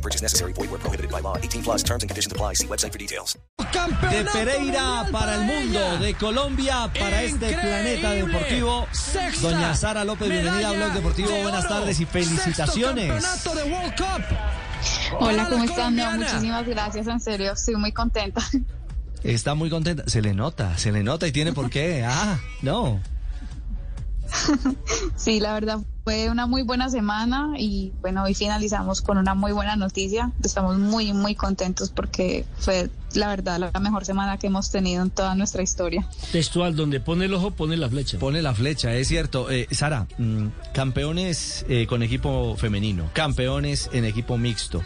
No purchase necessary. Void where prohibited by law. 18 plus terms and conditions apply. See website for details. De Pereira para el mundo, de Colombia para este planeta deportivo. Doña Sara López, bienvenida a Blog Deportivo. Buenas tardes y felicitaciones. Hola, ¿cómo están? No, muchísimas gracias, en serio, estoy muy contenta. Está muy contenta. Se le nota, se le nota y tiene por qué. Ah, no. Sí, la verdad fue una muy buena semana y bueno, hoy finalizamos con una muy buena noticia. Estamos muy, muy contentos porque fue la verdad la mejor semana que hemos tenido en toda nuestra historia. Textual, donde pone el ojo, pone la flecha. Pone la flecha, es cierto. Eh, Sara, mm, campeones eh, con equipo femenino, campeones en equipo mixto,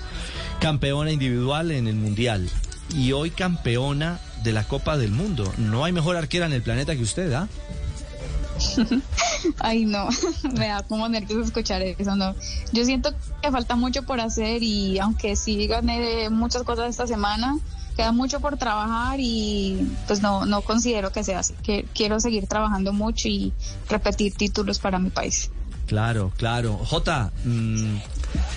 campeona individual en el Mundial y hoy campeona de la Copa del Mundo. No hay mejor arquera en el planeta que usted, ¿ah? Ay, no, me da como nervios escuchar eso, no. Yo siento que falta mucho por hacer y aunque sí gané muchas cosas esta semana, queda mucho por trabajar y pues no, no considero que sea así. Que quiero seguir trabajando mucho y repetir títulos para mi país. Claro, claro. Jota, mm,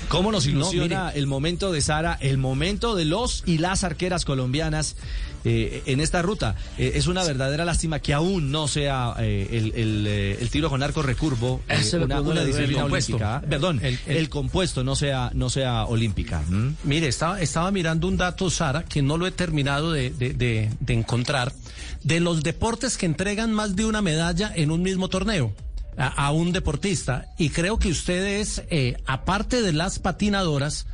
¿cómo nos ilusiona el momento de Sara, el momento de los y las arqueras colombianas eh, en esta ruta? Eh, es una verdadera lástima que aún no sea eh, el, el, el tiro con arco recurvo una, disciplina olímpica. Perdón, el, El- compuesto no sea, no sea olímpica. ¿m? Mire, estaba, estaba mirando un dato, Sara, que no lo he terminado de, de- de- de encontrar, de los deportes que entregan más de una medalla en un mismo torneo a, a un deportista. Y creo que ustedes, eh, aparte de las patinadoras,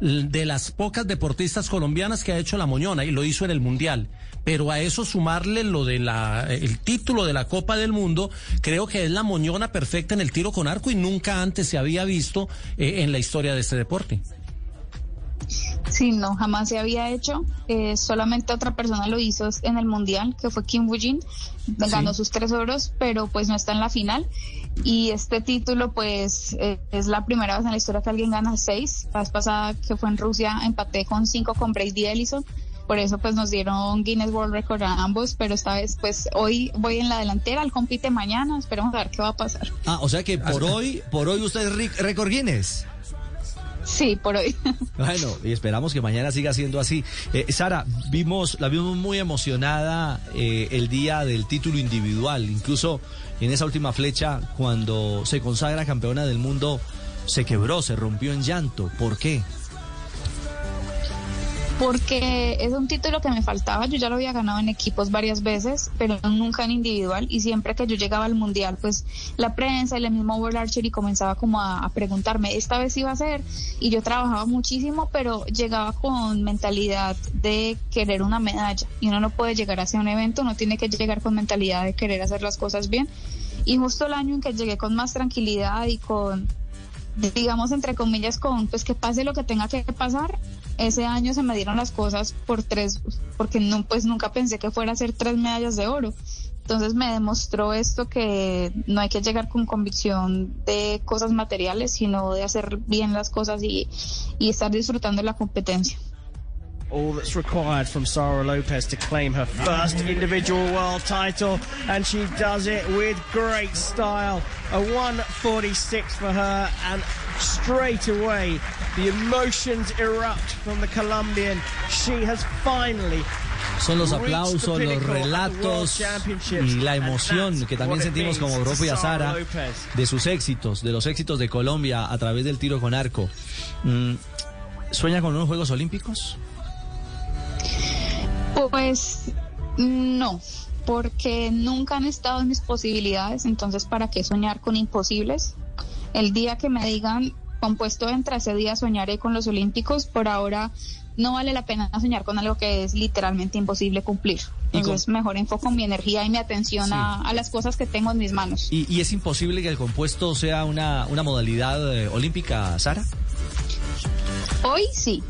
de las pocas deportistas colombianas que ha hecho la Moñona y lo hizo en el Mundial. Pero a eso sumarle lo de la, el título de la Copa del Mundo, creo que es la moñona perfecta en el tiro con arco y nunca antes se había visto eh, en la historia de este deporte. Sí, no, jamás se había hecho. Eh, solamente otra persona lo hizo en el Mundial, que fue Kim Woo-jin. Ganó sus tres oros, pero pues no está en la final. Y este título, pues, eh, es la primera vez en la historia que alguien gana seis. La vez pasada que fue en Rusia, empaté con cinco con Brady Ellison. Por eso, pues, nos dieron Guinness World Record a ambos. Pero esta vez, pues, hoy voy en la delantera. Él compite mañana. Esperemos a ver qué va a pasar. Ah, o sea que por hoy, por hoy usted es récord Guinness. Sí, por hoy. Bueno, y esperamos que mañana siga siendo así. Eh, Sara, vimos, la vimos muy emocionada eh, el día del título individual, incluso en esa última flecha, cuando se consagra campeona del mundo, se quebró, se rompió en llanto. ¿Por qué? Porque es un título que me faltaba, yo ya lo había ganado en equipos varias veces, pero nunca en individual y siempre que yo llegaba al mundial, pues la prensa y el mismo World Archery comenzaba como a, preguntarme, esta vez iba a ser y yo trabajaba muchísimo, pero llegaba con mentalidad de querer una medalla y uno no puede llegar hacia un evento, uno tiene que llegar con mentalidad de querer hacer las cosas bien y justo el año en que llegué con más tranquilidad y con digamos entre comillas con pues que pase lo que tenga que pasar ese año se me dieron las cosas por tres porque no pues nunca pensé que fuera a ser tres medallas de oro. Entonces me demostró esto que no hay que llegar con convicción de cosas materiales sino de hacer bien las cosas y, y estar disfrutando la competencia all that's required from Sara Lopez to claim her first individual world title, and she does it with great style. A 146 for her, and straight away the emotions erupt from the Colombian. She has finally Son los aplausos, los relatos y la emoción que también sentimos como propia Sara de sus éxitos, de los éxitos de Colombia a través del tiro con arco. Mm, ¿Sueña con unos Juegos Olímpicos? Pues no, porque nunca han estado en mis posibilidades, entonces ¿para qué soñar con imposibles? El día que me digan compuesto entre ese día soñaré con los Olímpicos, por ahora no vale la pena soñar con algo que es literalmente imposible cumplir. Entonces mejor enfoco mi energía y mi atención a, a las cosas que tengo en mis manos. ¿Y, y es imposible que el compuesto sea una, una modalidad eh, olímpica, Sara? Hoy sí,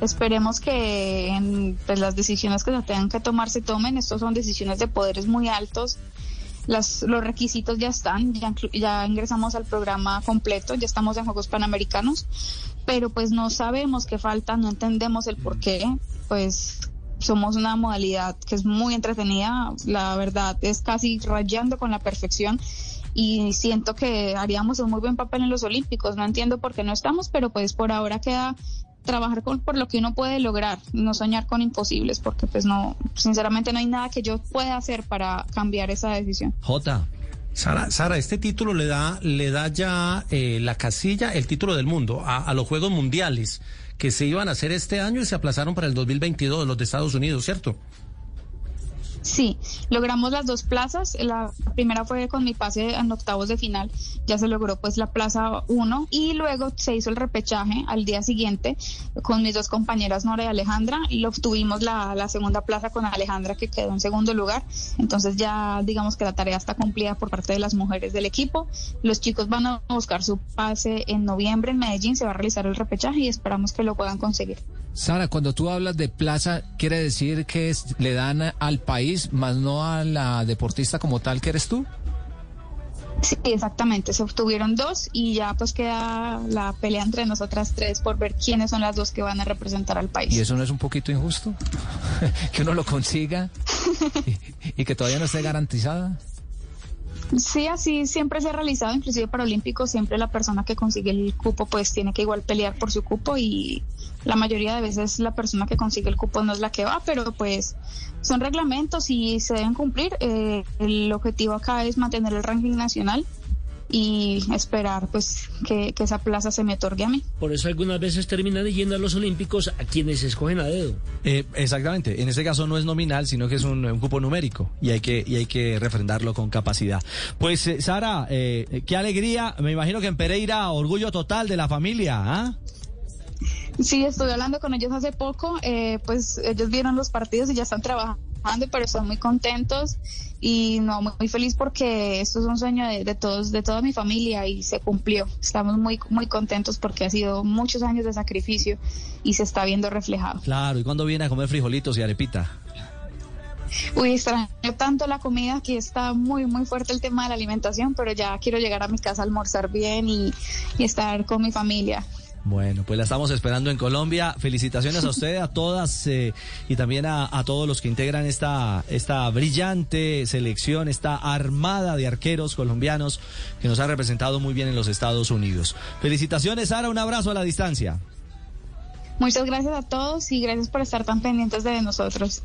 esperemos que en pues, las decisiones que se tengan que tomar se tomen. Estos son decisiones de poderes muy altos. Las, los requisitos ya están, ya, ya ingresamos al programa completo, ya estamos en Juegos Panamericanos, pero pues no sabemos qué falta, no entendemos el por qué, pues somos una modalidad que es muy entretenida, la verdad es casi rayando con la perfección y siento que haríamos un muy buen papel en los Olímpicos. No entiendo por qué no estamos, pero pues por ahora queda trabajar con, por lo que uno puede lograr, no soñar con imposibles, porque pues no, sinceramente no hay nada que yo pueda hacer para cambiar esa decisión. J. Sara, Sara, este título le da, le da ya eh, la casilla, el título del mundo, a, a, los Juegos Mundiales que se iban a hacer este año y se aplazaron para el 2022, los de Estados Unidos, ¿cierto? Sí, logramos las dos plazas. La primera fue con mi pase en octavos de final. Ya se logró pues la plaza uno y luego se hizo el repechaje al día siguiente con mis dos compañeras Nora y Alejandra y obtuvimos la, la segunda plaza con Alejandra que quedó en segundo lugar. Entonces ya digamos que la tarea está cumplida por parte de las mujeres del equipo. Los chicos van a buscar su pase en noviembre en Medellín. Se va a realizar el repechaje y esperamos que lo puedan conseguir. Sara, cuando tú hablas de plaza, ¿quiere decir que es, le dan al país, más no a la deportista como tal que eres tú? Sí, exactamente. Se obtuvieron dos y ya pues queda la pelea entre nosotras tres por ver quiénes son las dos que van a representar al país. ¿Y eso no es un poquito injusto? que uno lo consiga y, y que todavía no esté garantizada. Sí, así siempre se ha realizado, inclusive para Olímpicos, siempre la persona que consigue el cupo pues tiene que igual pelear por su cupo y la mayoría de veces la persona que consigue el cupo no es la que va, pero pues son reglamentos y se deben cumplir. Eh, el objetivo acá es mantener el ranking nacional y esperar pues que, que, esa plaza se me otorgue a mí. Por eso algunas veces terminan yendo a los Olímpicos a quienes escogen a dedo. Eh, exactamente, en este caso no es nominal, sino que es un, un, cupo numérico y hay que, y hay que refrendarlo con capacidad. Pues eh, Sara, eh, qué alegría, me imagino que en Pereira orgullo total de la familia, ¿ah? Sí, estuve hablando con ellos hace poco, eh, pues ellos vieron los partidos y ya están trabajando, pero están muy contentos y no muy feliz porque esto es un sueño de, de, todos, de toda mi familia y se cumplió. Estamos muy muy contentos porque ha sido muchos años de sacrificio y se está viendo reflejado. Claro, ¿y cuándo viene a comer frijolitos y arepita? Uy, extraño tanto la comida, aquí está muy, muy fuerte el tema de la alimentación, pero ya quiero llegar a mi casa a almorzar bien y, y estar con mi familia. Bueno, pues la estamos esperando en Colombia. Felicitaciones a usted, a todas eh, y también a, a, todos los que integran esta, esta brillante selección, esta armada de arqueros colombianos que nos ha representado muy bien en los Estados Unidos. Felicitaciones, Sara, un abrazo a la distancia. Muchas gracias a todos y gracias por estar tan pendientes de nosotros.